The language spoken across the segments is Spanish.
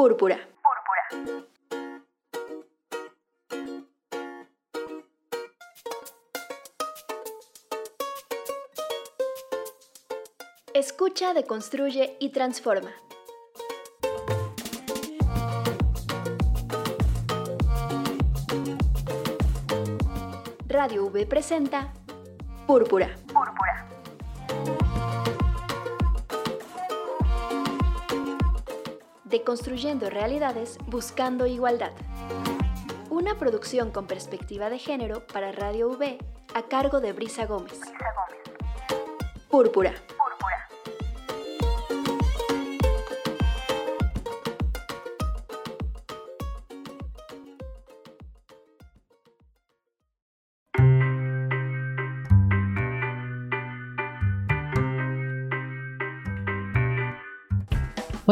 Púrpura. Escucha, deconstruye y transforma. Radio V presenta Púrpura. Púrpura. Deconstruyendo realidades buscando igualdad. Una producción con perspectiva de género para Radio V a cargo de Brisa Gómez. Púrpura.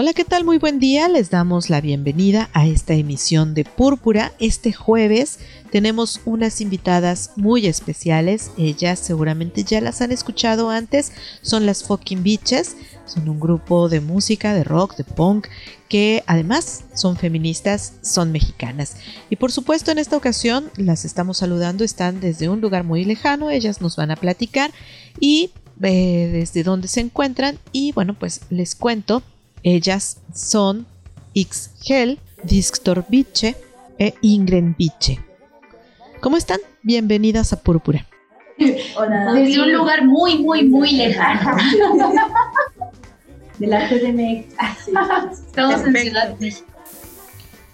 Hola, ¿qué tal? Muy buen día. Les damos la bienvenida a esta emisión de Púrpura. Este jueves tenemos unas invitadas muy especiales. Ellas seguramente ya las han escuchado antes. Son las Fucking Bitches. Son un grupo de música, de rock, de punk, que además son feministas, son mexicanas. Y por supuesto en esta ocasión las estamos saludando. Están desde un lugar muy lejano. Ellas nos van a platicar y eh, desde dónde se encuentran. Y bueno, pues les cuento ellas son Ixgel, Distor Biche e Ingren Biche. ¿Cómo están? Bienvenidas a Púrpura. Hola. Desde un lugar muy, muy, muy lejano. De la CDMX. Estamos en Ciudad de México.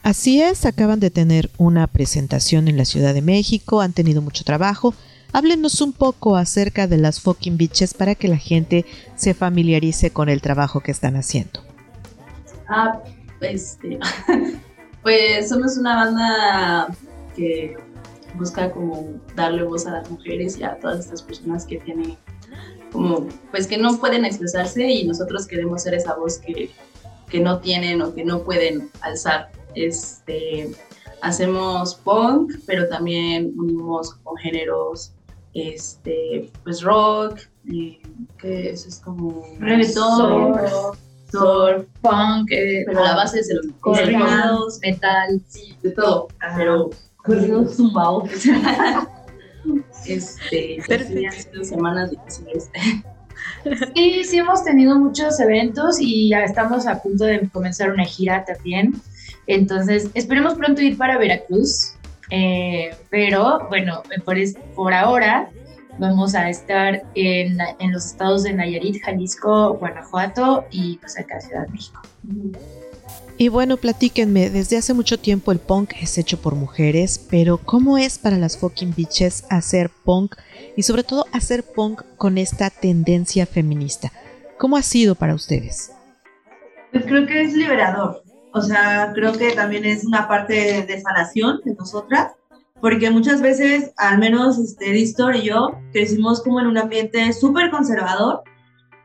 Así es, acaban de tener una presentación en la Ciudad de México, han tenido mucho trabajo. Háblenos un poco acerca de las fucking bitches para que la gente se familiarice con el trabajo que están haciendo. Ah, este, pues somos una banda que busca como darle voz a las mujeres y a todas estas personas que tienen como, pues que no pueden expresarse y nosotros queremos ser esa voz que, que no tienen o que no pueden alzar. Este, hacemos punk, pero también unimos con géneros, este, pues rock, eh, que eso es como reggaetón, surf, punk, eh, pero la base es de los corridos, metal, sí, de todo, pero corridos zumbados. este, Perfecto. semanas difíciles. Sí, sí hemos tenido muchos eventos y ya estamos a punto de comenzar una gira también. Entonces, esperemos pronto ir para Veracruz. Eh, pero bueno, por, por ahora Vamos a estar en, en, los estados de Nayarit, Jalisco, Guanajuato y pues acá Ciudad de México. Y bueno, platíquenme, desde hace mucho tiempo el punk es hecho por mujeres, pero ¿cómo es para las fucking bitches hacer punk y sobre todo hacer punk con esta tendencia feminista? ¿Cómo ha sido para ustedes? Pues creo que es liberador, o sea, creo que también es una parte de sanación de nosotras porque muchas veces, al menos este, Distor y yo, crecimos como en un ambiente súper conservador,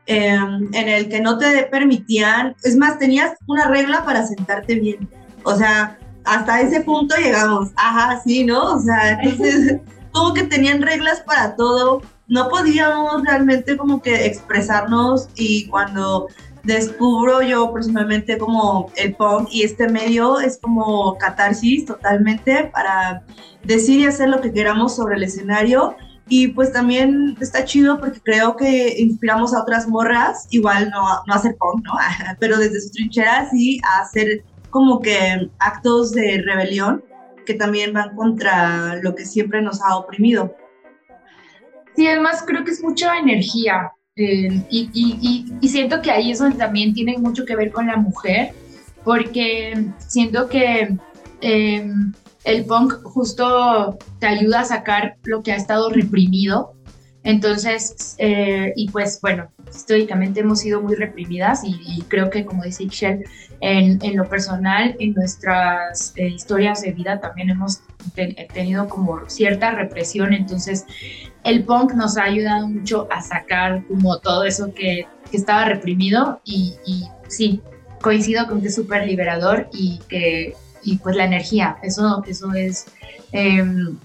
em, en el que no te permitían, es más, tenías una regla para sentarte bien. O sea, hasta ese punto llegamos, ajá, sí, ¿no? O sea, entonces, como que tenían reglas para todo, no podíamos realmente como que expresarnos y cuando descubro yo personalmente como el punk y este medio es como catarsis totalmente para decir y hacer lo que queramos sobre el escenario y pues también está chido porque creo que inspiramos a otras morras, igual no, no a hacer punk, ¿no? pero desde su trinchera sí a hacer como que actos de rebelión que también van contra lo que siempre nos ha oprimido. Sí, además creo que es mucha energía, eh, y, siento que ahí eso también tiene mucho que ver con la mujer, porque siento que em, el punk justo te ayuda a sacar lo que ha estado reprimido. Entonces, eh, y pues bueno, históricamente hemos sido muy reprimidas y, creo que como dice Ixchel, en, en, lo personal, en nuestras eh, historias de vida también hemos tenido como cierta represión. Entonces, el punk nos ha ayudado mucho a sacar como todo eso que, estaba reprimido y, sí, coincido con que es súper liberador y que y pues la energía, eso, eso es, em,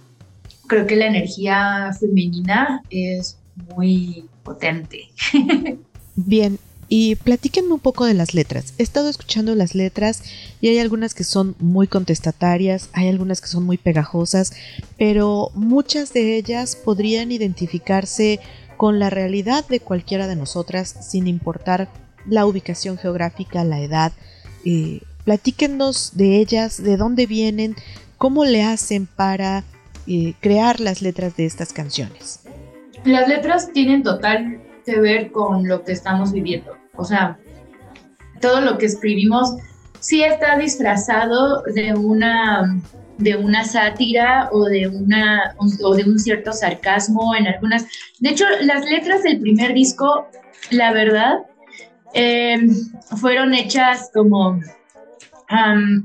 creo que la energía femenina es muy potente. Bien, Y platíquenme un poco de las letras. He estado escuchando las letras y hay algunas que son muy contestatarias, hay algunas que son muy pegajosas, pero muchas de ellas podrían identificarse con la realidad de cualquiera de nosotras sin importar la ubicación geográfica, la edad. Eh, platíquenos de ellas, de dónde vienen, cómo le hacen para crear las letras de estas canciones. Las letras tienen total que ver con lo que estamos viviendo. O sea, todo lo que escribimos sí está disfrazado de una de una sátira o de una o de un cierto sarcasmo en algunas. De hecho, las letras del primer disco, la verdad, eh, fueron hechas como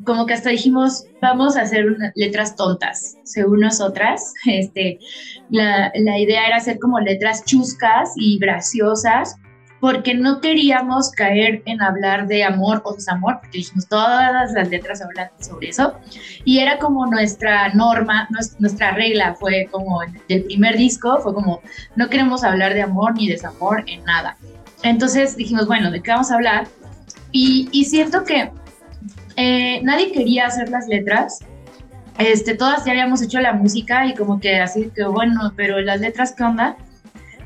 como que hasta dijimos, vamos a hacer letras tontas, según nosotras. Este, la, la, idea era hacer como letras chuscas y graciosas, porque no queríamos caer en hablar de amor o desamor, porque dijimos, todas las letras hablan sobre eso. Y era como nuestra norma, nuestra regla, fue como el primer disco, fue como, no queremos hablar de amor ni desamor en nada. Entonces dijimos, bueno, ¿de qué vamos a hablar? Y, y siento que eh, nadie quería hacer las letras. Este, todas ya habíamos hecho la música y como que así que bueno, pero las letras, ¿qué onda?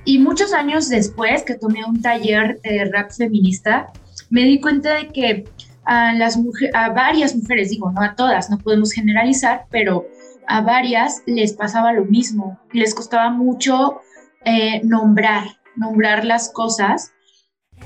Y muchos años después que tomé un taller de rap feminista, me di cuenta de que a, las a varias mujeres, digo, no a todas, no podemos generalizar, pero a varias les pasaba lo mismo, les costaba mucho eh, nombrar, nombrar las cosas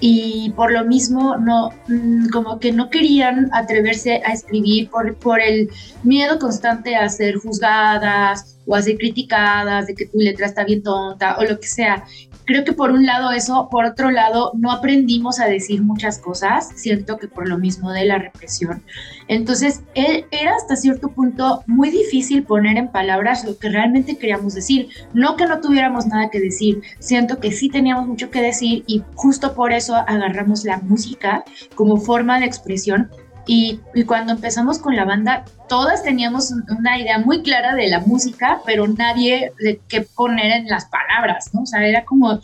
y por lo mismo no mm, como que no querían atreverse a escribir por, por el miedo constante a ser juzgadas o a ser criticadas de que tu letra está bien tonta o lo que sea creo que por un lado eso, por otro lado no aprendimos a decir muchas cosas, siento que por lo mismo de la represión. Entonces, él era hasta cierto punto muy difícil poner en palabras lo que realmente queríamos decir. No que no tuviéramos nada que decir, siento que sí teníamos mucho que decir y justo por eso agarramos la música como forma de expresión y, cuando empezamos con la banda, todas teníamos una idea muy clara de la música, pero nadie de qué poner en las palabras, ¿no? O sea, era como,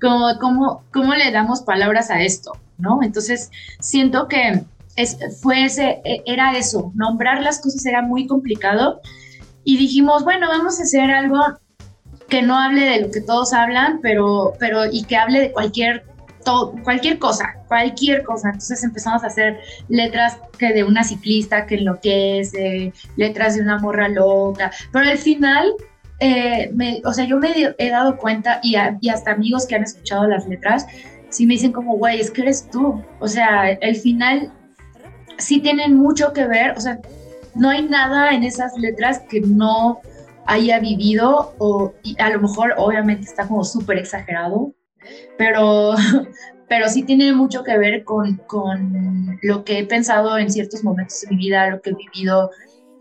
como, como ¿cómo le damos palabras a esto, ¿no? Entonces, siento que es, fue ese, e, era eso, nombrar las cosas era muy complicado y dijimos, bueno, vamos a hacer algo que no hable de lo que todos hablan, pero, pero y que hable de cualquier cualquier cosa, cualquier cosa. Entonces empezamos a hacer letras que de una ciclista que enloquece, letras de una morra loca, pero al final, eh, o sea, yo me he dado cuenta y, hasta amigos que han escuchado las letras, sí me dicen como, güey, es que eres tú. O sea, al final sí tienen mucho que ver, o sea, no hay nada en esas letras que no haya vivido o a lo mejor obviamente está como súper exagerado, pero, pero sí tiene mucho que ver con, con lo que he pensado en ciertos momentos de mi vida, lo que he vivido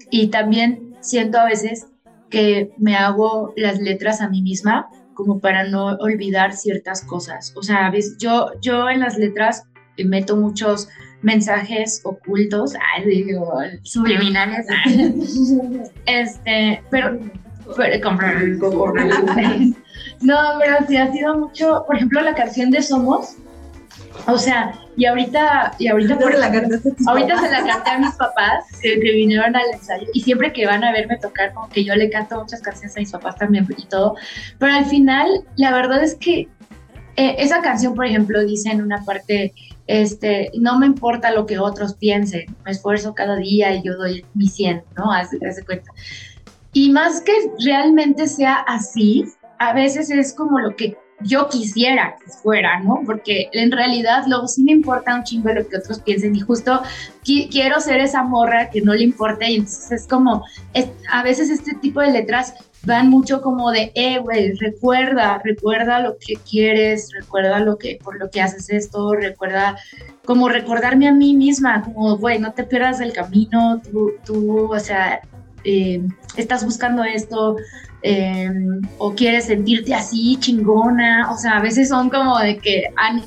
y también siento a veces que me hago las letras a mí misma como para no olvidar ciertas cosas. O sea, ¿ves? Yo, yo en las letras meto muchos mensajes ocultos, digo, subliminales, este, pero, pero comprar No, pero sí ha sido mucho, por ejemplo, la canción de Somos. O sea, y ahorita, y ahorita, por, la ahorita se la canté a mis papás que, vinieron al ensayo y siempre que van a verme tocar, como que yo le canto muchas canciones a mis papás también y todo. Pero al final, la verdad es que eh, esa canción, por ejemplo, dice en una parte, este, no me importa lo que otros piensen, me esfuerzo cada día y yo doy mi 100, ¿no? Hace, hace cuenta. Y más que realmente sea así, a veces es como lo que yo quisiera que fuera, ¿no? Porque en realidad luego sí me importa un chingo lo que otros piensen y justo quiero ser esa morra que no le importa y entonces es como, a veces este tipo de letras van mucho como de, eh, güey, recuerda, recuerda lo que quieres, recuerda lo que, por lo que haces esto, recuerda, como recordarme a mí misma, como, güey, no te pierdas del camino, tú, tú o sea, eh, estás buscando esto, Em, o quieres sentirte así chingona, o sea, a veces son como de que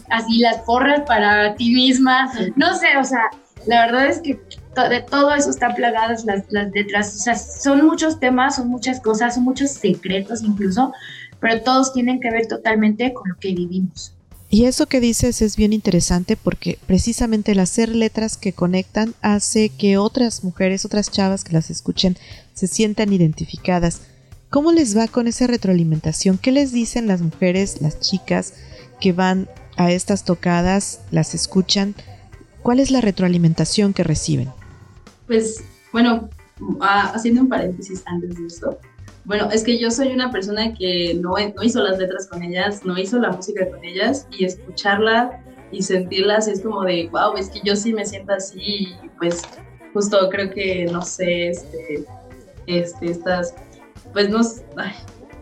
así las porras para ti misma, no sé, o sea, la verdad es que de todo eso están plagadas las, las letras, o sea, son muchos temas, son muchas cosas, son muchos secretos incluso, pero todos tienen que ver totalmente con lo que vivimos. Y eso que dices es bien interesante porque precisamente el hacer letras que conectan hace que otras mujeres, otras chavas que las escuchen, se sientan identificadas. ¿Cómo les va con esa retroalimentación? ¿Qué les dicen las mujeres, las chicas que van a estas tocadas, las escuchan? ¿Cuál es la retroalimentación que reciben? Pues bueno, ah, haciendo un paréntesis antes de esto, bueno, es que yo soy una persona que no, no hizo las letras con ellas, no hizo la música con ellas y escucharla y sentirlas es como de, wow, es que yo sí me siento así y pues justo creo que, no sé, este, este, estas, pues no, ay,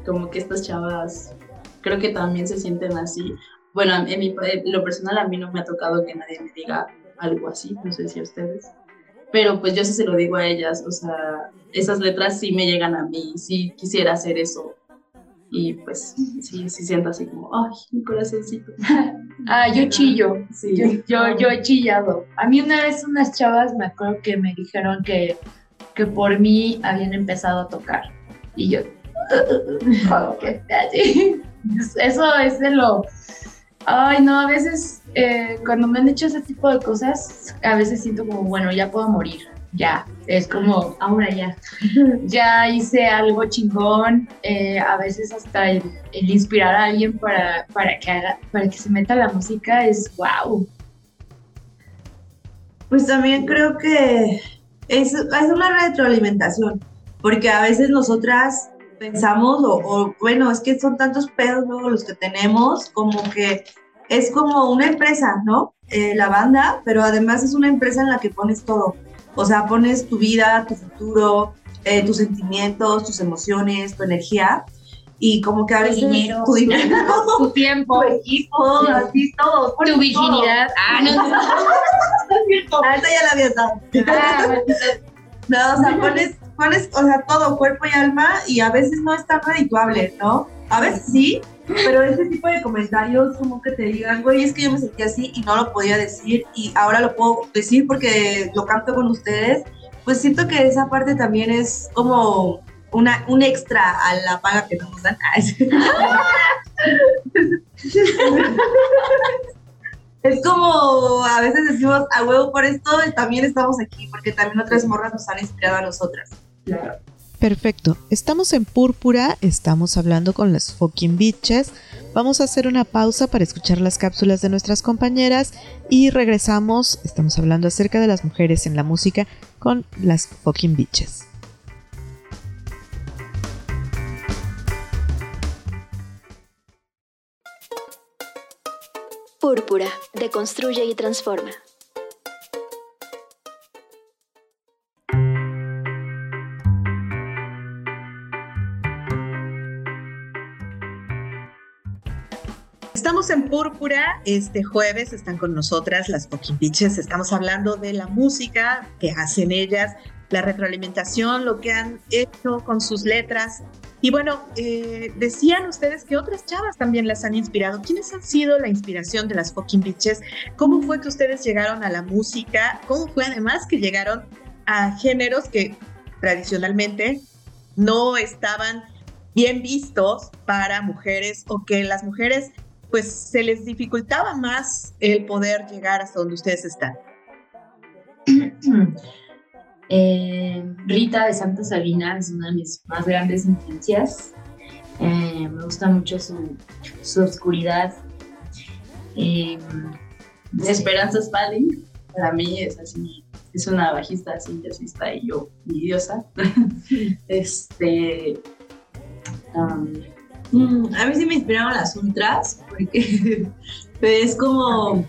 como que estas chavas creo que también se sienten así. Bueno, en, mi, en lo personal a mí no me ha tocado que nadie me diga algo así, no sé si a ustedes pero pues yo sí se lo digo a ellas, o sea, esas letras sí me llegan a mí, sí quisiera hacer eso. Y pues sí, sí siento así como, ay, mi corazoncito. ah, yo chillo, sí. yo, yo, yo he chillado. A mí una vez unas chavas me acuerdo que me dijeron que, que por mí habían empezado a tocar. Y yo, eso es de lo... Ay, no, a veces eh, cuando me han hecho ese tipo de cosas, a veces siento como, bueno, ya puedo morir, ya. Es como, ahora ya. ya hice algo chingón. Eh, a veces hasta el, inspirar a alguien para, para, que haga, para que se meta la música es wow. Pues también creo que es, es una retroalimentación, porque a veces nosotras pensamos, o, o, bueno, es que son tantos pedos luego los que tenemos, como que es como una empresa, ¿no? Eh, la banda, pero además es una empresa en la que pones todo. O sea, pones tu vida, tu futuro, eh, tus sentimientos, tus emociones, tu energía. Y como que a veces... Tu dinero. Tu, dinero, tu tiempo. Tu equipo, así todo. Tu virginidad. Ah, no. ah, esa ya la había dado. Ah, no, o sea, pones, pones, o sea, todo, cuerpo y alma, y a veces no es tan redituable, ¿no? A veces sí, pero ese tipo de comentarios como que te digan, güey, es que yo me sentí así y no lo podía decir y ahora lo puedo decir porque lo canto con ustedes, pues siento que esa parte también es como una, un extra a la paga que nos dan. es como a veces decimos a huevo por esto también estamos aquí porque también otras morras nos han inspirado a nosotras. Claro. Perfecto, estamos en Púrpura, estamos hablando con las fucking bitches. Vamos a hacer una pausa para escuchar las cápsulas de nuestras compañeras y regresamos. Estamos hablando acerca de las mujeres en la música con las fucking bitches. Púrpura, deconstruye y transforma. Estamos en Púrpura, este jueves están con nosotras las Bitches, estamos hablando de la música que hacen ellas, la retroalimentación, lo que han hecho con sus letras. Y bueno, eh, decían ustedes que otras chavas también las han inspirado. ¿Quiénes han sido la inspiración de las fucking bitches? ¿Cómo fue que ustedes llegaron a la música? ¿Cómo fue además que llegaron a géneros que tradicionalmente no estaban bien vistos para mujeres o que las mujeres pues se les dificultaba más el poder llegar hasta donde ustedes están. Eh, Rita de Santa Sabina es una de mis más grandes influencias. Eh, me gusta mucho su, su oscuridad. Eh, Esperanza Spalding, para mí es así, es una bajista así, jazzista y yo, mi diosa. este, um, Mm, a mí sí me inspiraron las ultras, porque es como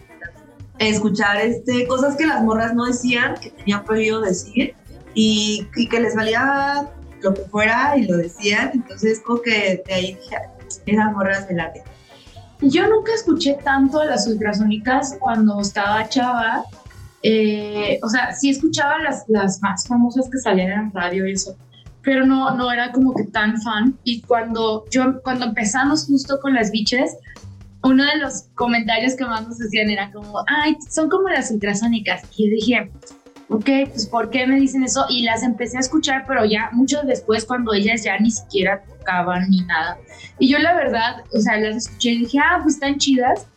escuchar este, cosas que las morras no decían, que tenían prohibido decir, y, que les valía lo que fuera y lo decían. Entonces, como que de ahí dije, esas morras me laten. Yo nunca escuché tanto a las ultrasónicas cuando estaba chava. Eh, o sea, sí escuchaba las, las más famosas que salían en radio y eso, pero no, no era como que tan fan. Y cuando, yo, cuando empezamos justo con las biches, uno de los comentarios que más nos decían era como, ay, son como las ultrasónicas. Y yo dije, ok, pues ¿por qué me dicen eso? Y las empecé a escuchar, pero ya mucho después cuando ellas ya ni siquiera tocaban ni nada. Y yo la verdad, o sea, las escuché y dije, ah, pues están chidas,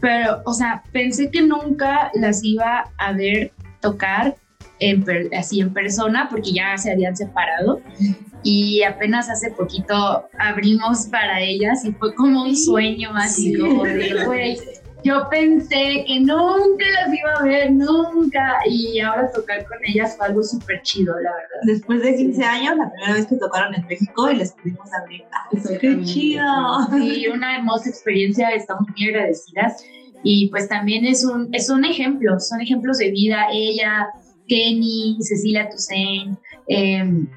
pero, o sea, pensé que nunca las iba a ver tocar en así en persona porque ya se habían separado y apenas hace poquito abrimos para ellas y fue como un sueño así como de, güey, yo pensé que nunca las iba a ver, nunca, y ahora tocar con ellas fue algo súper chido, la verdad. Después de 15 años, la primera vez que tocaron en México y les pudimos abrir. ¡Ah, ¡Qué chido! Sí, una hermosa experiencia, estamos muy agradecidas. Y pues también es un, es un ejemplo, son ejemplos de vida. Ella, Kenny, Cecilia Toussaint, em,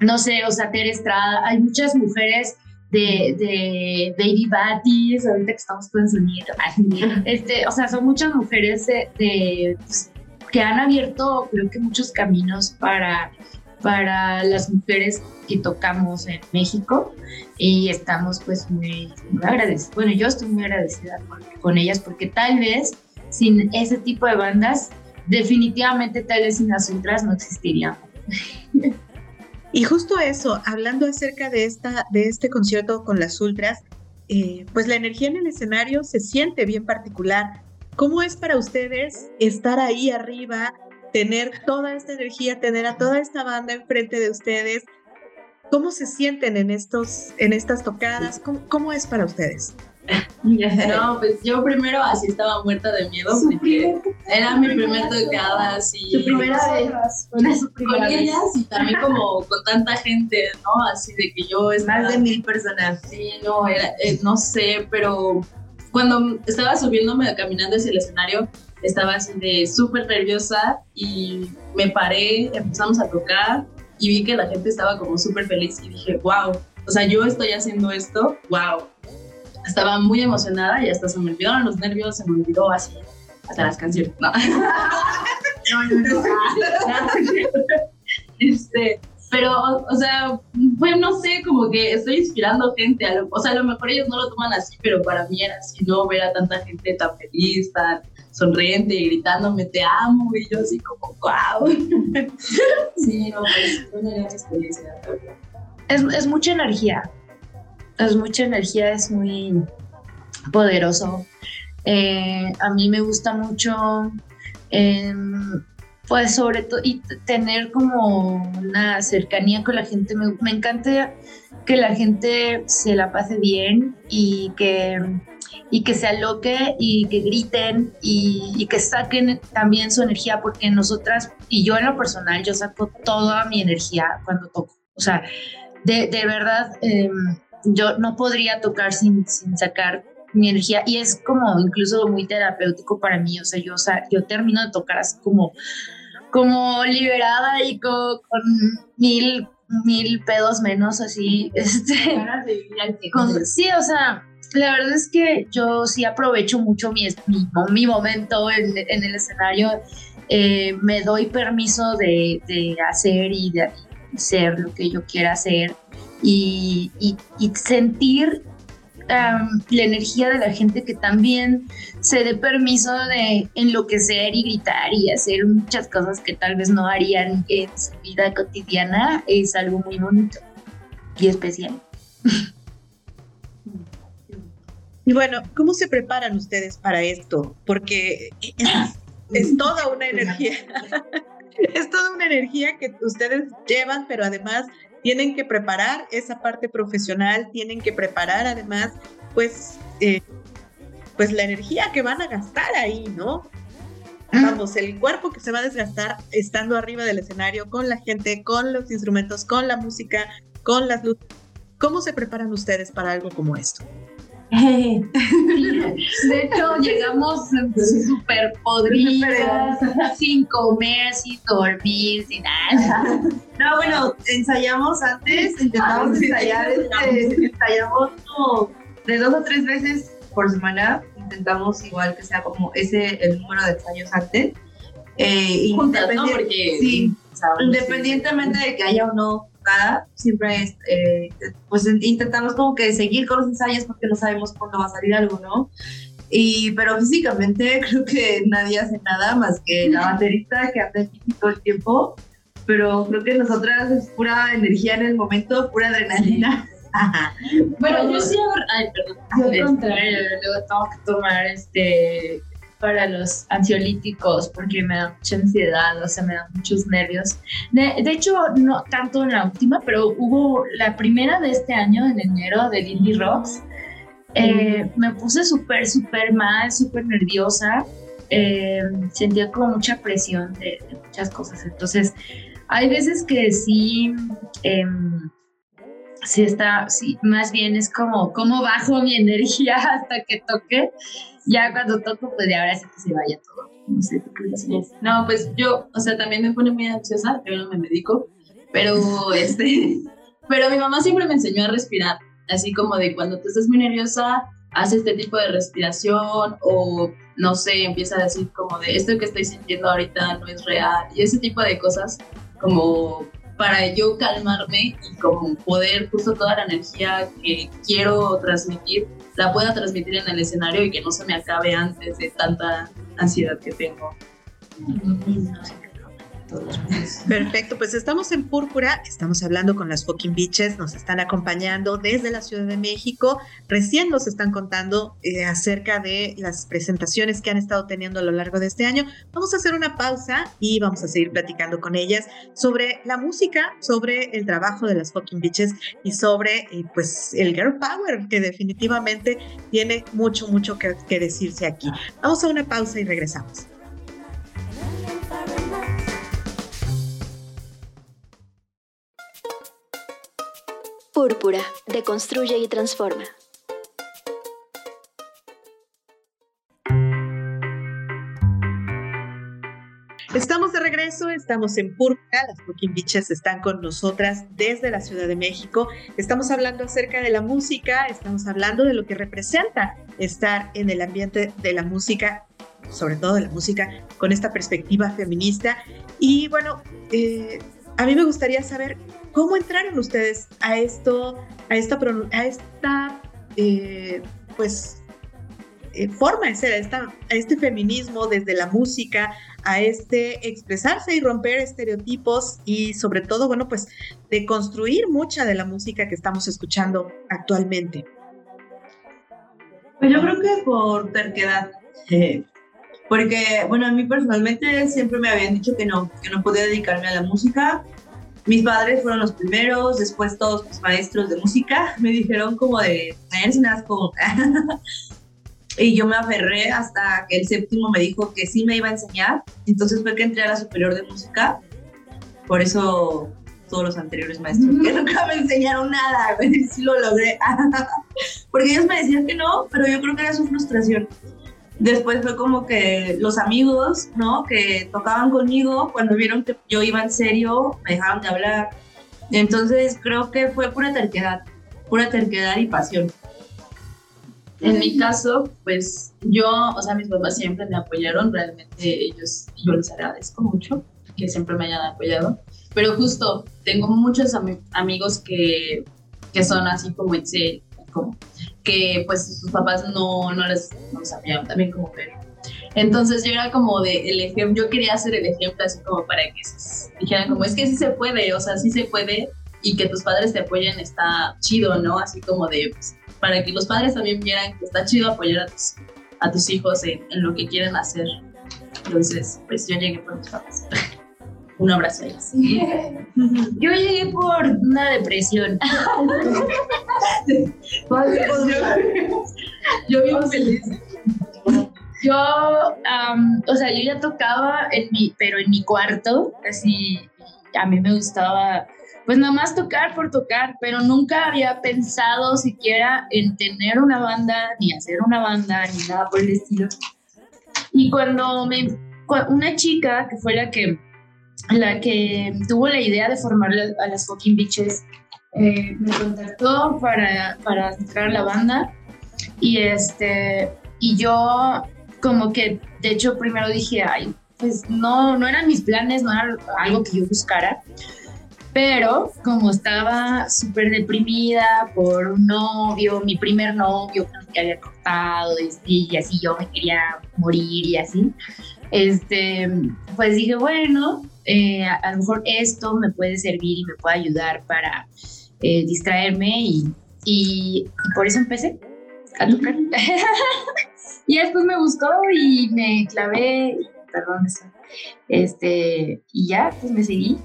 no sé, o sea, Tere Estrada, hay muchas mujeres de, de Baby Batis, ahorita que estamos con su nieto, este, o sea, son muchas mujeres de, pues, que han abierto, creo que muchos caminos para, para las mujeres que tocamos en México. Y estamos pues muy, agradecidos. Bueno, yo estoy muy agradecida con, con ellas porque tal vez sin ese tipo de bandas, definitivamente tal vez sin las otras no existiríamos. Y justo eso, hablando acerca de, esta, de este concierto con las ultras, eh, pues la energía en el escenario se siente bien particular. ¿Cómo es para ustedes estar ahí arriba, tener toda esta energía, tener a toda esta banda enfrente de ustedes? ¿Cómo se sienten en, estos, en estas tocadas? cómo es para ustedes? No, pues yo primero así estaba muerta de miedo porque era mi primer tocada así. Su primera vez. Con, ellas y también como con tanta gente, ¿no? Así de que yo estaba, Más de mil personas. Sí, no, era, eh, no sé, pero cuando estaba subiéndome, caminando hacia el escenario, estaba así de súper nerviosa y me paré, empezamos a tocar y vi que la gente estaba como súper feliz y dije, wow, o sea, yo estoy haciendo esto, wow estaba muy emocionada y hasta se me olvidaron los nervios, se me olvidó así, hasta las canciones. No, no, no. este, pero, o sea, pues no sé, como que estoy inspirando gente. o sea, a lo mejor ellos no lo toman así, pero para mí era así, ¿no? Ver a tanta gente tan feliz, tan sonriente, gritándome te amo, y yo así como, wow. sí, no, pues fue una gran experiencia. Es, es mucha energía es mucha energía, es muy poderoso. Eh, a mí me gusta mucho, em, pues sobre todo, y tener como una cercanía con la gente. Me, encanta que la gente se la pase bien y que, y que se aloque y que griten y, que saquen también su energía, porque nosotras, y yo en lo personal, yo saco toda mi energía cuando toco. O sea, de, de verdad, eh, yo no podría tocar sin, sin sacar mi energía. Y es como incluso muy terapéutico para mí, o sea, yo, o sea, yo termino de tocar así como, como liberada y con, mil, mil pedos menos así, este, sí, o sea, la verdad es que yo sí aprovecho mucho mi, mi, momento en, en, el escenario, eh, me doy permiso de, de hacer y de ser lo que yo quiera hacer y, sentir la energía de la gente que también se dé permiso de enloquecer y gritar y hacer muchas cosas que tal vez no harían en su vida cotidiana es algo muy bonito y especial. Y bueno, ¿cómo se preparan ustedes para esto? Porque es toda una energía. es toda una energía que ustedes llevan, pero además tienen que preparar esa parte profesional, tienen que preparar además, pues, eh, pues la energía que van a gastar ahí, ¿no? Vamos, el cuerpo que se va a desgastar estando arriba del escenario, con la gente, con los instrumentos, con la música, con las luces. ¿Cómo se preparan ustedes para algo como esto? De hecho, llegamos súper podridas, sin comer, sin dormir, sin nada. No, bueno, ensayamos antes, intentamos ah, ensayar, este, ensayamos como de dos o tres veces por semana, intentamos igual que sea como ese el número de ensayos antes. Eh, Juntas, ¿no? Porque sí, independientemente de que haya o no siempre eh, pues intentamos como que seguir con los ensayos porque no sabemos cuándo va a salir algo, ¿no? Y, pero físicamente creo que nadie hace nada más que la baterista que anda aquí todo el tiempo, pero creo que nosotras es pura energía en el momento, pura adrenalina. Bueno, yo sí. Ay, perdón. Yo al Este, contrario, luego tengo que tomar este para los ansiolíticos porque me da mucha ansiedad, o sea, me da muchos nervios. De, de hecho, no tanto en la última, pero hubo la primera de este año, en enero, de Lindy Rocks. eh, me puse súper, súper mal, súper nerviosa. eh, sentía como mucha presión de, de muchas cosas. Entonces, hay veces que sí, em, sí está, sí, más bien es como, como bajo mi energía hasta que toque. Ya cuando toco, pues de ahora sí que se vaya todo. No sé, ¿tú dices? No, pues yo, o sea, también me pone muy ansiosa, yo no me medico, pero este, pero mi mamá siempre me enseñó a respirar, así como de cuando tú estás muy nerviosa, haz este tipo de respiración o no sé, empieza a decir como de esto que estoy sintiendo ahorita no es real y ese tipo de cosas como para yo calmarme y como poder justo toda la energía que quiero transmitir la pueda transmitir en el escenario y que no se me acabe antes de tanta ansiedad que tengo. Perfecto, pues estamos en Púrpura, estamos hablando con las Fucking Beaches, nos están acompañando desde la Ciudad de México, recién nos están contando eh, acerca de las presentaciones que han estado teniendo a lo largo de este año. Vamos a hacer una pausa y vamos a seguir platicando con ellas sobre la música, sobre el trabajo de las Fucking Beaches y sobre eh, pues el Girl Power que definitivamente tiene mucho, mucho que, que decirse aquí. Vamos a una pausa y regresamos. Púrpura, deconstruye y transforma. Estamos de regreso, estamos en Púrpura, las Fucking Bitches están con nosotras desde la Ciudad de México. Estamos hablando acerca de la música, estamos hablando de lo que representa estar en el ambiente de la música, sobre todo de la música, con esta perspectiva feminista. Y bueno, eh, a mí me gustaría saber cómo entraron ustedes a esto, a esta, a esta eh, pues, eh, forma de ser, a, esta- este feminismo desde la música, a este expresarse y romper estereotipos y sobre todo, bueno, pues de construir mucha de la música que estamos escuchando actualmente. Pues yo creo que por terquedad. eh, Porque, bueno, a mí personalmente siempre me habían dicho que no, que no podía dedicarme a la música. Mis padres fueron los primeros, después todos mis maestros de música me dijeron como de, eres un asco. y yo me aferré hasta que el séptimo me dijo que sí me iba a enseñar. Entonces fue que entré a la superior de música. Por eso todos los anteriores maestros que nunca me enseñaron nada, güey, sí lo logré. Porque ellos me decían que no, pero yo creo que era su frustración. Después fue como que los amigos, ¿no? Que tocaban conmigo, cuando vieron que yo iba en serio, me dejaron de hablar. Entonces creo que fue pura terquedad, pura terquedad y pasión. En mi caso, pues yo, o sea, mis papás siempre me apoyaron, realmente ellos, yo les agradezco mucho que siempre me hayan apoyado, pero justo tengo muchos ami- amigos que, que son así como serio, como que pues sus papás no, no les no apoyaban también como que entonces yo era como de el ejemplo, yo quería ser el ejemplo así como para que s- dijeran como es que sí se puede, o sea, sí se puede y que tus padres te apoyen está chido, ¿no? Así como de pues, para que los padres también vieran que está chido apoyar a tus, a tus hijos en, en lo que quieren hacer. Entonces, pues yo llegué por mis papás. Un abrazo a ellos. Yo llegué por una depresión. Yo vivo feliz. Yo, am, o sea, yo ya tocaba, en mi, pero en mi cuarto, así, a mí me gustaba, pues nada más tocar por tocar, pero nunca había pensado siquiera en tener una banda, ni hacer una banda, ni nada por el estilo. Y cuando me, una chica que fue la que, la que tuvo la idea de formar a las fucking bitches, eh, me contactó para, para entrar a la banda y este, y yo como que, de hecho, primero dije, ay, pues no, no eran mis planes, no era algo que yo buscara. Pero como estaba súper deprimida por un novio, mi primer novio que había cortado y así yo me quería morir y así, este, pues dije, bueno, eh, a, a lo mejor esto me puede servir y me puede ayudar para, eh, distraerme y, y, por eso empecé a tocar. y después me gustó y me clavé, perdón, este, y ya, pues me seguí.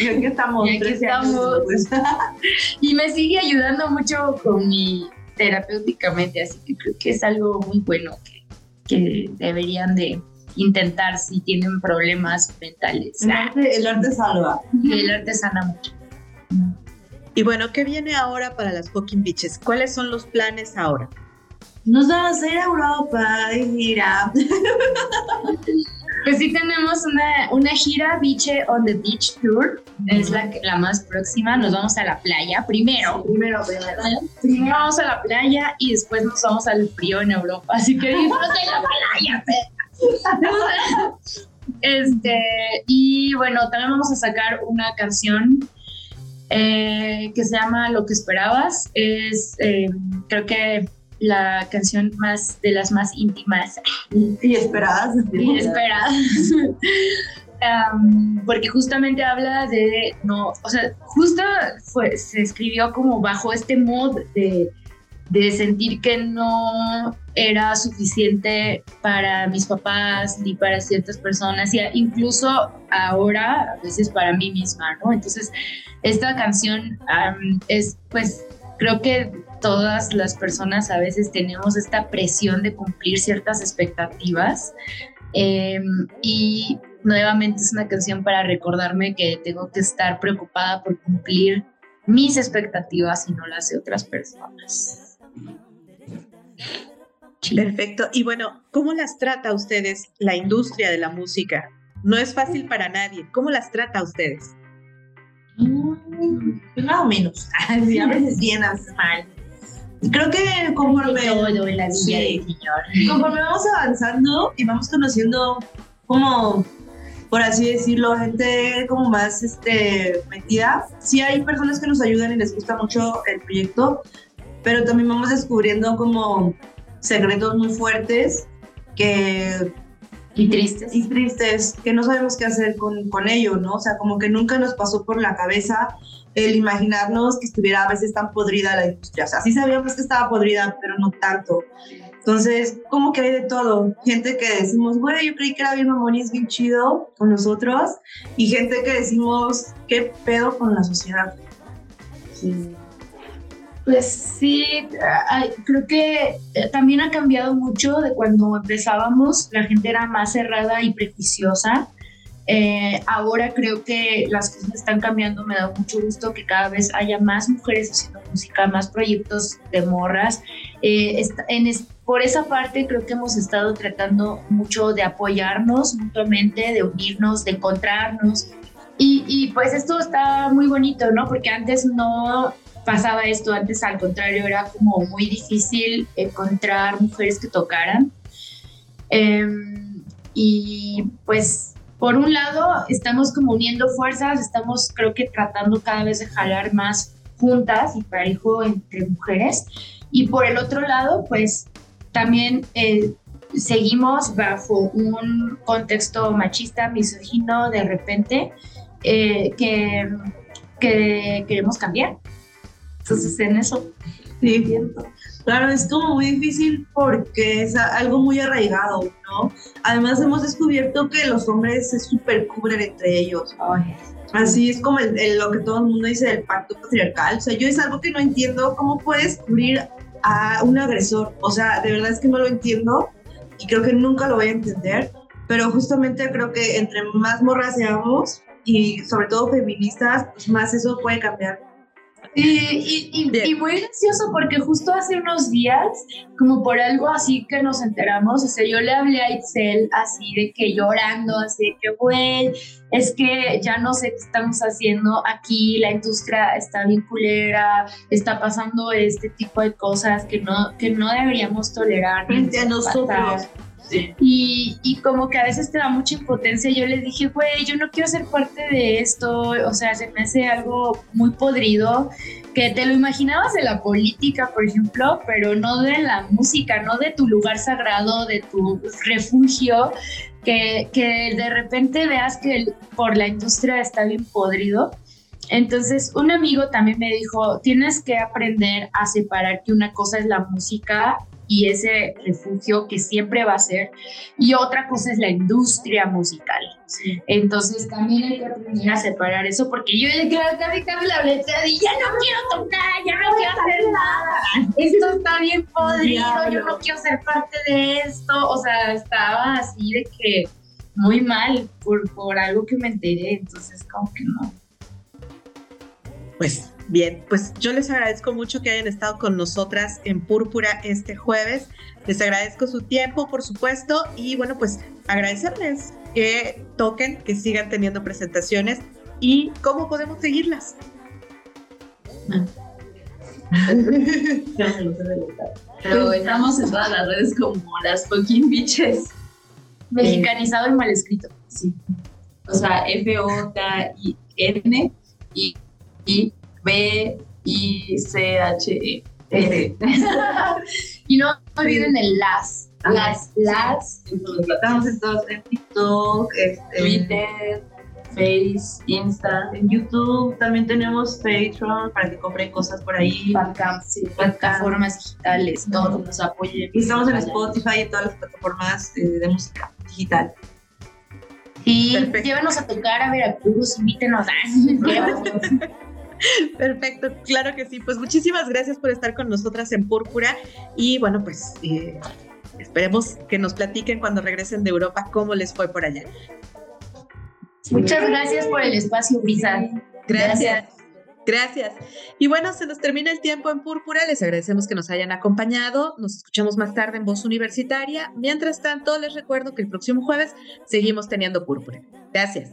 y aquí estamos. Y aquí estamos. y me sigue ayudando mucho con mi terapéuticamente, así que creo que es algo muy bueno que, que deberían de intentar si tienen problemas mentales. El arte, el arte salva. El arte sana mucho. Y bueno, ¿qué viene ahora para las Fucking Beaches? ¿Cuáles son los planes ahora? Nos vamos a ir a Europa de gira. Pues sí tenemos una, una gira Beach on the Beach Tour, es la, la más próxima, nos vamos a la playa primero. primero, primero. vamos a la playa y después nos vamos al frío en Europa, así que disfruten la playa. este, y bueno, también vamos a sacar una canción eh, que se llama Lo que esperabas, es eh, creo que la canción más de las más íntimas y esperadas. Y esperadas. porque justamente habla de no, o sea, justo fue, se escribió como bajo este mood de, de sentir que no era suficiente para mis papás ni para ciertas personas y incluso ahora a veces para mí misma, ¿no? Entonces, esta canción es pues creo que todas las personas a veces tenemos esta presión de cumplir ciertas expectativas em, y nuevamente es una canción para recordarme que tengo que estar preocupada por cumplir mis expectativas y no las de otras personas. Perfecto. Y bueno, ¿cómo las trata ustedes la industria de la música? No es fácil para nadie. ¿Cómo las trata ustedes? Mm, pues más o menos. a veces bien, a veces mal. Creo que conforme, conforme vamos avanzando y vamos conociendo como, por así decirlo, gente como más este, metida, sí hay personas que nos ayudan y les gusta mucho el proyecto, pero también vamos descubriendo como secretos muy fuertes que y tristes. Y tristes, que no sabemos qué hacer con, con ello, ¿no? O sea, como que nunca nos pasó por la cabeza el imaginarnos que estuviera a veces tan podrida la industria. O sea, sí sabíamos que estaba podrida, pero no tanto. Entonces, como que hay de todo. Gente que decimos, bueno, yo creí que era bien mamón y es bien chido con nosotros. Y gente que decimos, ¿qué pedo con la sociedad? Sí. Pues sí, creo que eh, también ha cambiado mucho de cuando empezábamos, la gente era más cerrada y prejuiciosa. Eh, ahora creo que las cosas están cambiando, me da mucho gusto que cada vez haya más mujeres haciendo música, más proyectos de morras. Eh, en por esa parte creo que hemos estado tratando mucho de apoyarnos mutuamente, de unirnos, de encontrarnos. Y, y pues esto está muy bonito, ¿no? Porque antes no pasaba esto, antes al contrario era como muy difícil encontrar mujeres que tocaran. Em, y pues por un lado estamos como uniendo fuerzas, estamos creo que tratando cada vez de jalar más juntas y parejo entre mujeres. Y por el otro lado, pues también eh, seguimos bajo un contexto machista, misógino de repente, eh, que, que queremos cambiar. Entonces, en eso. Sí, claro, es como muy difícil porque es algo muy arraigado, ¿no? Además, hemos descubierto que los hombres se super cubren entre ellos. Así es como lo que todo el mundo dice del pacto patriarcal. O sea, yo es algo que no entiendo. ¿Cómo puedes cubrir a un agresor? O sea, de verdad es que no lo entiendo y creo que nunca lo voy a entender. Pero justamente creo que entre más morras seamos y sobre todo feministas, pues más eso puede cambiar y, y, muy gracioso porque justo hace unos días, como por algo así que nos enteramos, o sea, yo le hablé a Itzel así de que llorando, así de que, güey, es que ya no sé qué estamos haciendo aquí, la industria está bien culera, está pasando este tipo de cosas que no, que no deberíamos tolerar. Frente a nosotros. Y, y, como que a veces te da mucha impotencia. Yo les dije, güey, yo no quiero ser parte de esto. O sea, se me hace algo muy podrido. Que te lo imaginabas de la política, por ejemplo, pero no de la música, no de tu lugar sagrado, de tu refugio. Que, que de repente veas que por la industria está bien podrido. Entonces, un amigo también me dijo, tienes que aprender a separar que una cosa es la música y ese refugio que siempre va a ser, y otra cosa es la industria musical. Entonces también hay que aprender a separar eso, porque yo casi casi la y ya no quiero tocar, ya no quiero hacer nada, esto está bien podrido, yo no quiero ser parte de esto, o sea, estaba así de que muy mal por, por algo que me enteré, entonces como que no. Pues bien, pues yo les agradezco mucho que hayan estado con nosotras en Púrpura este jueves. Les agradezco su tiempo, por supuesto, y bueno, pues agradecerles que toquen, que sigan teniendo presentaciones y cómo podemos seguirlas. Pero estamos en todas las redes como las fucking bitches. Mexicanizado y mal escrito. Sí. O sea, F-O-K-I-N y I, B, I, C, H, E. S. y no olviden el las. Las, las. Estamos en todos, en TikTok, este, Twitter, Face, Insta. En YouTube también tenemos Patreon para que compren cosas por ahí. Bandcamp, sí, plataformas digitales, todo nos apoye. Y estamos en Spotify y todas las plataformas eh, de música digital. Sí, llévenos a tocar a Veracruz, invítenos a... Perfecto, claro que sí. Pues muchísimas gracias por estar con nosotras en Púrpura y bueno, pues eh, esperemos que nos platiquen cuando regresen de Europa cómo les fue por allá. Muchas gracias por el espacio, Brisa. Gracias. Gracias. Y bueno, se nos termina el tiempo en Púrpura. Les agradecemos que nos hayan acompañado. Nos escuchamos más tarde en Voz Universitaria. Mientras tanto, les recuerdo que el próximo jueves seguimos teniendo Púrpura. Gracias.